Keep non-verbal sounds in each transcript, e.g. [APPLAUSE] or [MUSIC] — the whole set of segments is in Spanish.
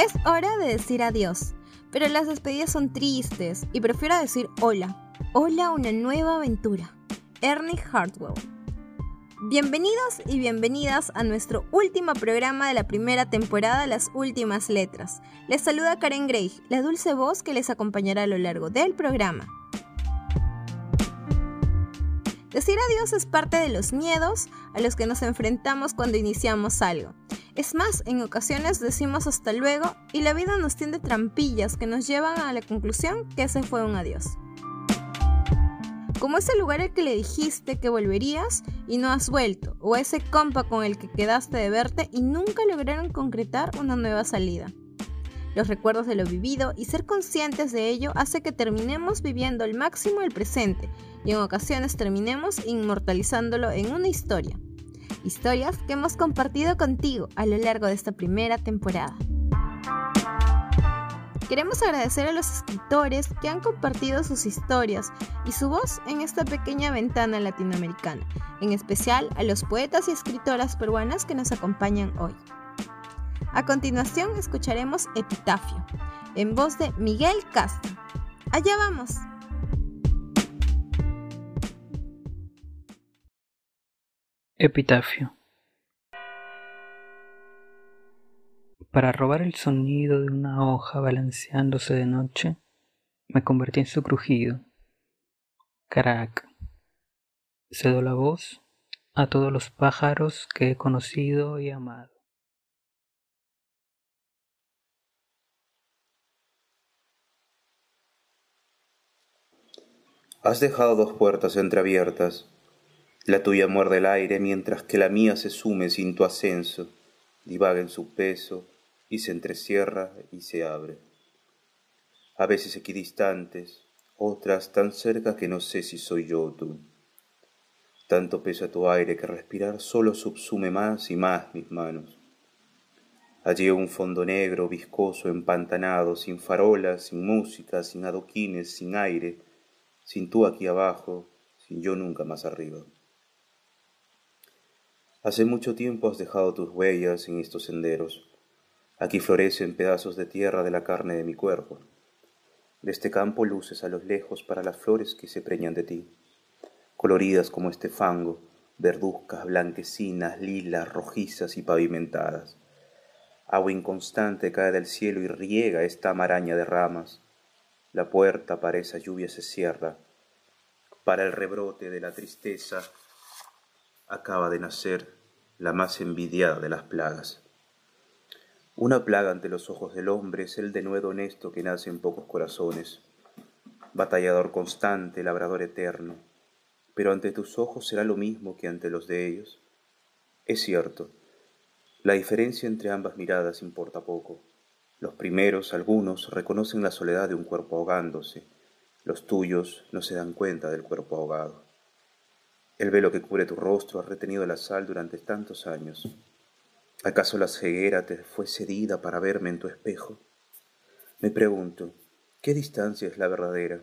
Es hora de decir adiós, pero las despedidas son tristes y prefiero decir hola. Hola una nueva aventura. Ernie Hartwell. Bienvenidos y bienvenidas a nuestro último programa de la primera temporada Las Últimas Letras. Les saluda Karen Gray, la dulce voz que les acompañará a lo largo del programa. Decir adiós es parte de los miedos a los que nos enfrentamos cuando iniciamos algo. Es más, en ocasiones decimos hasta luego y la vida nos tiende trampillas que nos llevan a la conclusión que ese fue un adiós. Como ese lugar al que le dijiste que volverías y no has vuelto, o ese compa con el que quedaste de verte y nunca lograron concretar una nueva salida. Los recuerdos de lo vivido y ser conscientes de ello hace que terminemos viviendo al máximo el presente y en ocasiones terminemos inmortalizándolo en una historia historias que hemos compartido contigo a lo largo de esta primera temporada. Queremos agradecer a los escritores que han compartido sus historias y su voz en esta pequeña ventana latinoamericana, en especial a los poetas y escritoras peruanas que nos acompañan hoy. A continuación escucharemos Epitafio, en voz de Miguel Castro. Allá vamos. Epitafio Para robar el sonido de una hoja balanceándose de noche, me convertí en su crujido. Carac. Cedo la voz a todos los pájaros que he conocido y amado. Has dejado dos puertas entreabiertas la tuya muerde el aire mientras que la mía se sume sin tu ascenso, divaga en su peso y se entrecierra y se abre. A veces equidistantes, otras tan cerca que no sé si soy yo o tú. Tanto pesa tu aire que respirar solo subsume más y más mis manos. Allí un fondo negro, viscoso, empantanado, sin farolas, sin música, sin adoquines, sin aire, sin tú aquí abajo, sin yo nunca más arriba. Hace mucho tiempo has dejado tus huellas en estos senderos. Aquí florecen pedazos de tierra de la carne de mi cuerpo. De este campo luces a los lejos para las flores que se preñan de ti, coloridas como este fango, verduzcas, blanquecinas, lilas, rojizas y pavimentadas. Agua inconstante cae del cielo y riega esta maraña de ramas. La puerta para esa lluvia se cierra. Para el rebrote de la tristeza acaba de nacer la más envidiada de las plagas. Una plaga ante los ojos del hombre es el denuedo honesto que nace en pocos corazones, batallador constante, labrador eterno, pero ante tus ojos será lo mismo que ante los de ellos. Es cierto, la diferencia entre ambas miradas importa poco. Los primeros, algunos, reconocen la soledad de un cuerpo ahogándose, los tuyos no se dan cuenta del cuerpo ahogado. El velo que cubre tu rostro ha retenido la sal durante tantos años. ¿Acaso la ceguera te fue cedida para verme en tu espejo? Me pregunto, ¿qué distancia es la verdadera?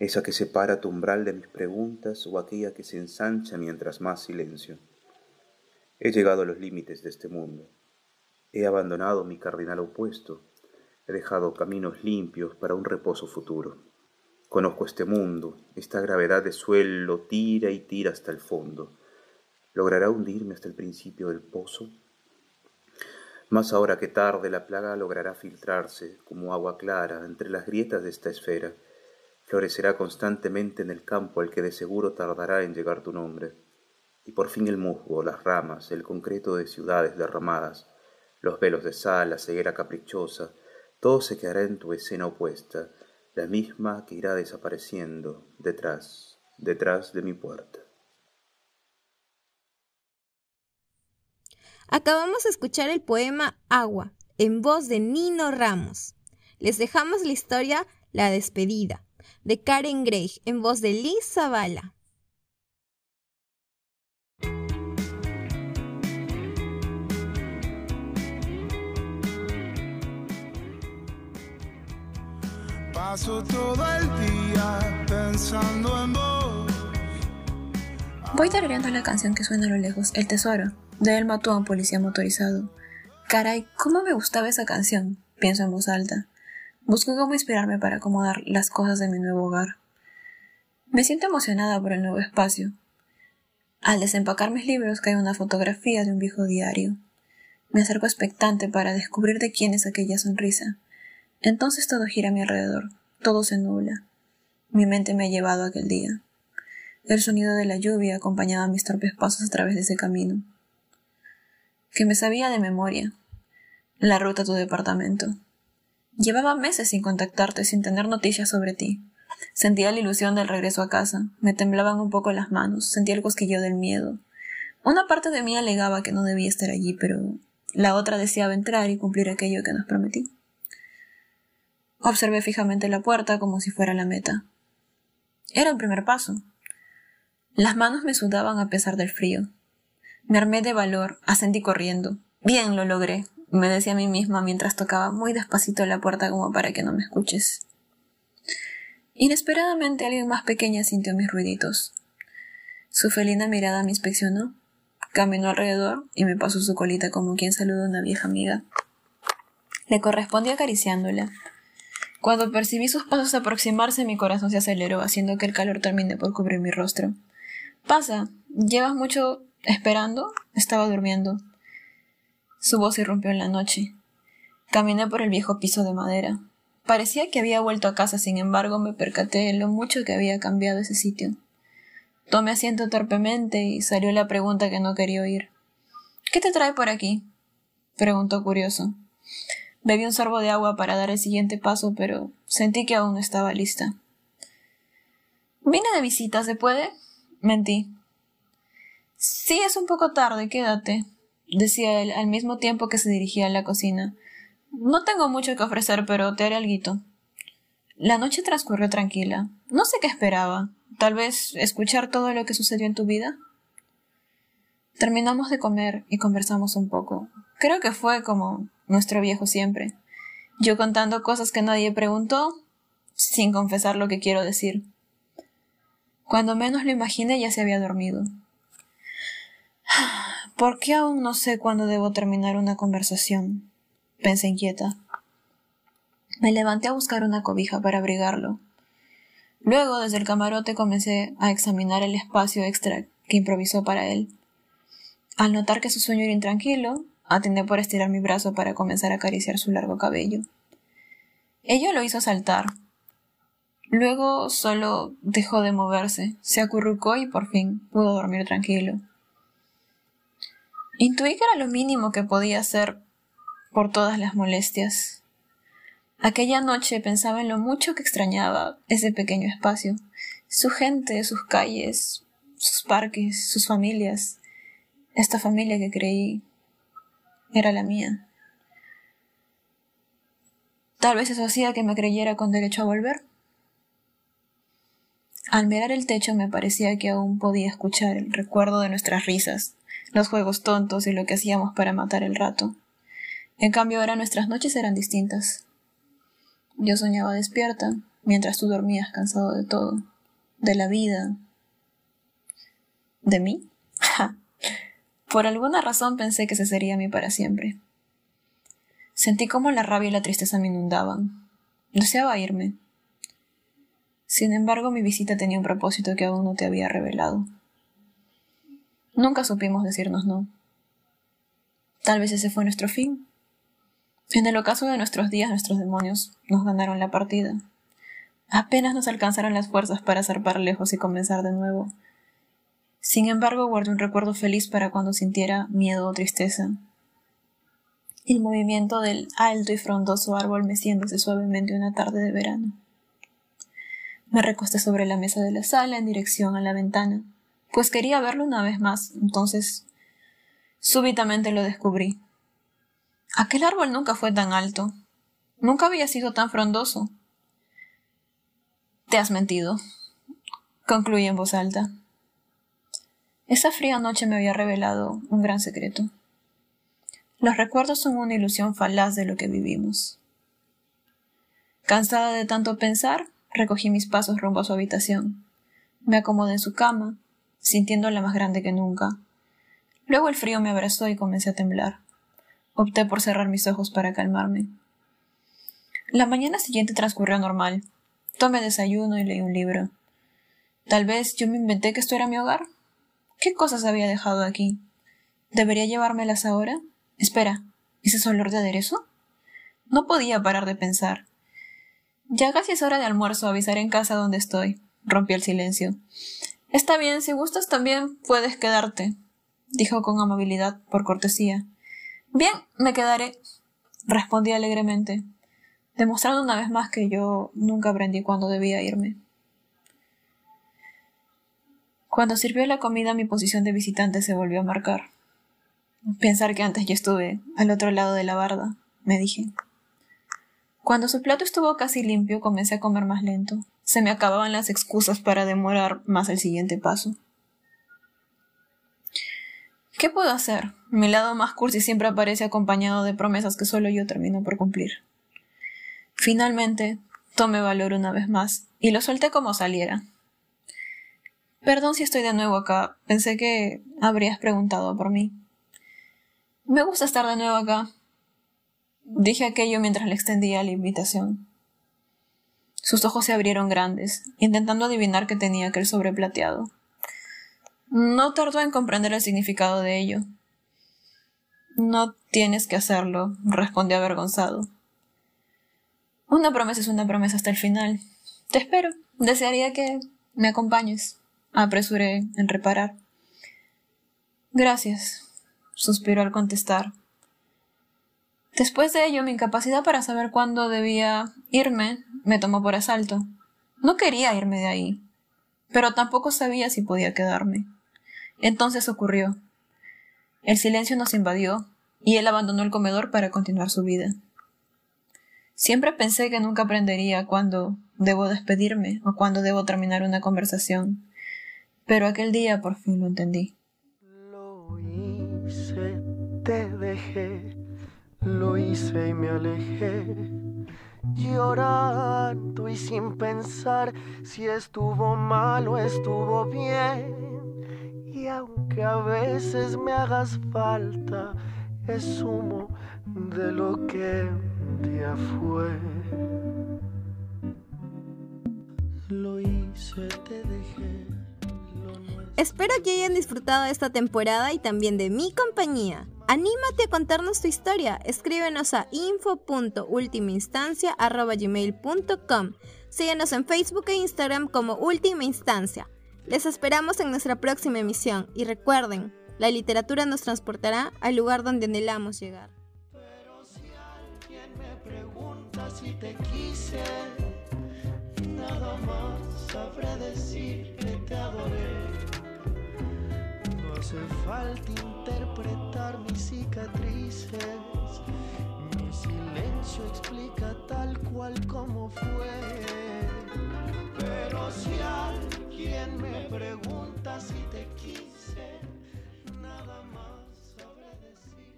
¿Esa que separa tu umbral de mis preguntas o aquella que se ensancha mientras más silencio? He llegado a los límites de este mundo. He abandonado mi cardinal opuesto. He dejado caminos limpios para un reposo futuro. Conozco este mundo, esta gravedad de suelo tira y tira hasta el fondo. ¿Logrará hundirme hasta el principio del pozo? Más ahora que tarde la plaga logrará filtrarse como agua clara entre las grietas de esta esfera. Florecerá constantemente en el campo al que de seguro tardará en llegar tu nombre. Y por fin el musgo, las ramas, el concreto de ciudades derramadas, los velos de sal, la ceguera caprichosa, todo se quedará en tu escena opuesta, la misma que irá desapareciendo detrás, detrás de mi puerta. Acabamos de escuchar el poema Agua, en voz de Nino Ramos. Les dejamos la historia La despedida, de Karen Gray, en voz de Liz Zavala. Paso todo el día pensando en vos. Voy tarareando la canción que suena a lo lejos, El Tesoro, de El Mató a un policía motorizado. Caray, cómo me gustaba esa canción. pienso en voz alta. Busco cómo inspirarme para acomodar las cosas de mi nuevo hogar. Me siento emocionada por el nuevo espacio. Al desempacar mis libros cae una fotografía de un viejo diario. Me acerco expectante para descubrir de quién es aquella sonrisa. Entonces todo gira a mi alrededor, todo se nubla. Mi mente me ha llevado a aquel día. El sonido de la lluvia acompañaba mis torpes pasos a través de ese camino. Que me sabía de memoria. La ruta a tu departamento. Llevaba meses sin contactarte, sin tener noticias sobre ti. Sentía la ilusión del regreso a casa. Me temblaban un poco las manos, sentía el cosquilleo del miedo. Una parte de mí alegaba que no debía estar allí, pero la otra deseaba entrar y cumplir aquello que nos prometí. Observé fijamente la puerta como si fuera la meta. Era el primer paso. Las manos me sudaban a pesar del frío. Me armé de valor, ascendí corriendo. Bien, lo logré, me decía a mí misma mientras tocaba muy despacito la puerta como para que no me escuches. Inesperadamente alguien más pequeña sintió mis ruiditos. Su felina mirada me inspeccionó, caminó alrededor y me pasó su colita como quien saluda a una vieja amiga. Le correspondí acariciándola. Cuando percibí sus pasos aproximarse, mi corazón se aceleró, haciendo que el calor termine por cubrir mi rostro. Pasa, ¿llevas mucho esperando? Estaba durmiendo. Su voz irrumpió en la noche. Caminé por el viejo piso de madera. Parecía que había vuelto a casa, sin embargo me percaté de lo mucho que había cambiado ese sitio. Tomé asiento torpemente y salió la pregunta que no quería oír. ¿Qué te trae por aquí? preguntó curioso. Bebí un sorbo de agua para dar el siguiente paso, pero sentí que aún no estaba lista. Vine de visita, ¿se puede? Mentí. Sí, es un poco tarde, quédate, decía él al mismo tiempo que se dirigía a la cocina. No tengo mucho que ofrecer, pero te haré algo. La noche transcurrió tranquila. No sé qué esperaba. Tal vez escuchar todo lo que sucedió en tu vida. Terminamos de comer y conversamos un poco. Creo que fue como nuestro viejo siempre. Yo contando cosas que nadie preguntó, sin confesar lo que quiero decir. Cuando menos lo imaginé ya se había dormido. [SIGHS] ¿Por qué aún no sé cuándo debo terminar una conversación? pensé inquieta. Me levanté a buscar una cobija para abrigarlo. Luego, desde el camarote, comencé a examinar el espacio extra que improvisó para él. Al notar que su sueño era intranquilo, atendí por estirar mi brazo para comenzar a acariciar su largo cabello. Ello lo hizo saltar. Luego solo dejó de moverse, se acurrucó y por fin pudo dormir tranquilo. Intuí que era lo mínimo que podía hacer por todas las molestias. Aquella noche pensaba en lo mucho que extrañaba ese pequeño espacio, su gente, sus calles, sus parques, sus familias, esta familia que creí era la mía. Tal vez eso hacía que me creyera con derecho a volver. Al mirar el techo me parecía que aún podía escuchar el recuerdo de nuestras risas, los juegos tontos y lo que hacíamos para matar el rato. En cambio ahora nuestras noches eran distintas. Yo soñaba despierta, mientras tú dormías cansado de todo, de la vida. ¿De mí? [LAUGHS] Por alguna razón pensé que ese sería mí para siempre. Sentí como la rabia y la tristeza me inundaban. Deseaba irme. Sin embargo, mi visita tenía un propósito que aún no te había revelado. Nunca supimos decirnos no. Tal vez ese fue nuestro fin. En el ocaso de nuestros días, nuestros demonios nos ganaron la partida. Apenas nos alcanzaron las fuerzas para zarpar lejos y comenzar de nuevo. Sin embargo, guardé un recuerdo feliz para cuando sintiera miedo o tristeza. El movimiento del alto y frondoso árbol meciéndose suavemente una tarde de verano. Me recosté sobre la mesa de la sala en dirección a la ventana, pues quería verlo una vez más, entonces súbitamente lo descubrí. Aquel árbol nunca fue tan alto. Nunca había sido tan frondoso. Te has mentido, concluí en voz alta. Esa fría noche me había revelado un gran secreto. Los recuerdos son una ilusión falaz de lo que vivimos. Cansada de tanto pensar, recogí mis pasos rumbo a su habitación. Me acomodé en su cama, sintiéndola más grande que nunca. Luego el frío me abrazó y comencé a temblar. Opté por cerrar mis ojos para calmarme. La mañana siguiente transcurrió normal. Tomé desayuno y leí un libro. Tal vez yo me inventé que esto era mi hogar. ¿Qué cosas había dejado aquí? ¿Debería llevármelas ahora? Espera, ¿ese es olor de aderezo? No podía parar de pensar. Ya casi es hora de almuerzo, avisaré en casa donde estoy. Rompí el silencio. Está bien, si gustas también puedes quedarte, dijo con amabilidad, por cortesía. Bien, me quedaré, respondí alegremente, demostrando una vez más que yo nunca aprendí cuándo debía irme. Cuando sirvió la comida mi posición de visitante se volvió a marcar. Pensar que antes yo estuve al otro lado de la barda, me dije. Cuando su plato estuvo casi limpio, comencé a comer más lento. Se me acababan las excusas para demorar más el siguiente paso. ¿Qué puedo hacer? Mi lado más cursi siempre aparece acompañado de promesas que solo yo termino por cumplir. Finalmente, tomé valor una vez más y lo solté como saliera. Perdón si estoy de nuevo acá. Pensé que habrías preguntado por mí. Me gusta estar de nuevo acá. Dije aquello mientras le extendía la invitación. Sus ojos se abrieron grandes, intentando adivinar qué tenía aquel sobre plateado. No tardó en comprender el significado de ello. No tienes que hacerlo, respondí avergonzado. Una promesa es una promesa hasta el final. Te espero. Desearía que me acompañes. Apresuré en reparar. Gracias, suspiró al contestar. Después de ello, mi incapacidad para saber cuándo debía irme me tomó por asalto. No quería irme de ahí, pero tampoco sabía si podía quedarme. Entonces ocurrió. El silencio nos invadió y él abandonó el comedor para continuar su vida. Siempre pensé que nunca aprendería cuándo debo despedirme o cuándo debo terminar una conversación, pero aquel día por fin lo entendí. Lo hice, te dejé, lo hice y me alejé, llorando y sin pensar si estuvo mal o estuvo bien. Y aunque a veces me hagas falta, es humo de lo que un día fue. Lo hice, te dejé. Espero que hayan disfrutado de esta temporada y también de mi compañía. Anímate a contarnos tu historia. Escríbenos a info.ultimainstancia.gmail.com Síguenos en Facebook e Instagram como Última Instancia. Les esperamos en nuestra próxima emisión y recuerden, la literatura nos transportará al lugar donde anhelamos llegar. Pero si alguien me pregunta si te quise, nada más hace falta interpretar mis cicatrices. Mi silencio explica tal cual como fue. Pero si alguien me pregunta si te quise, nada más sabré decir.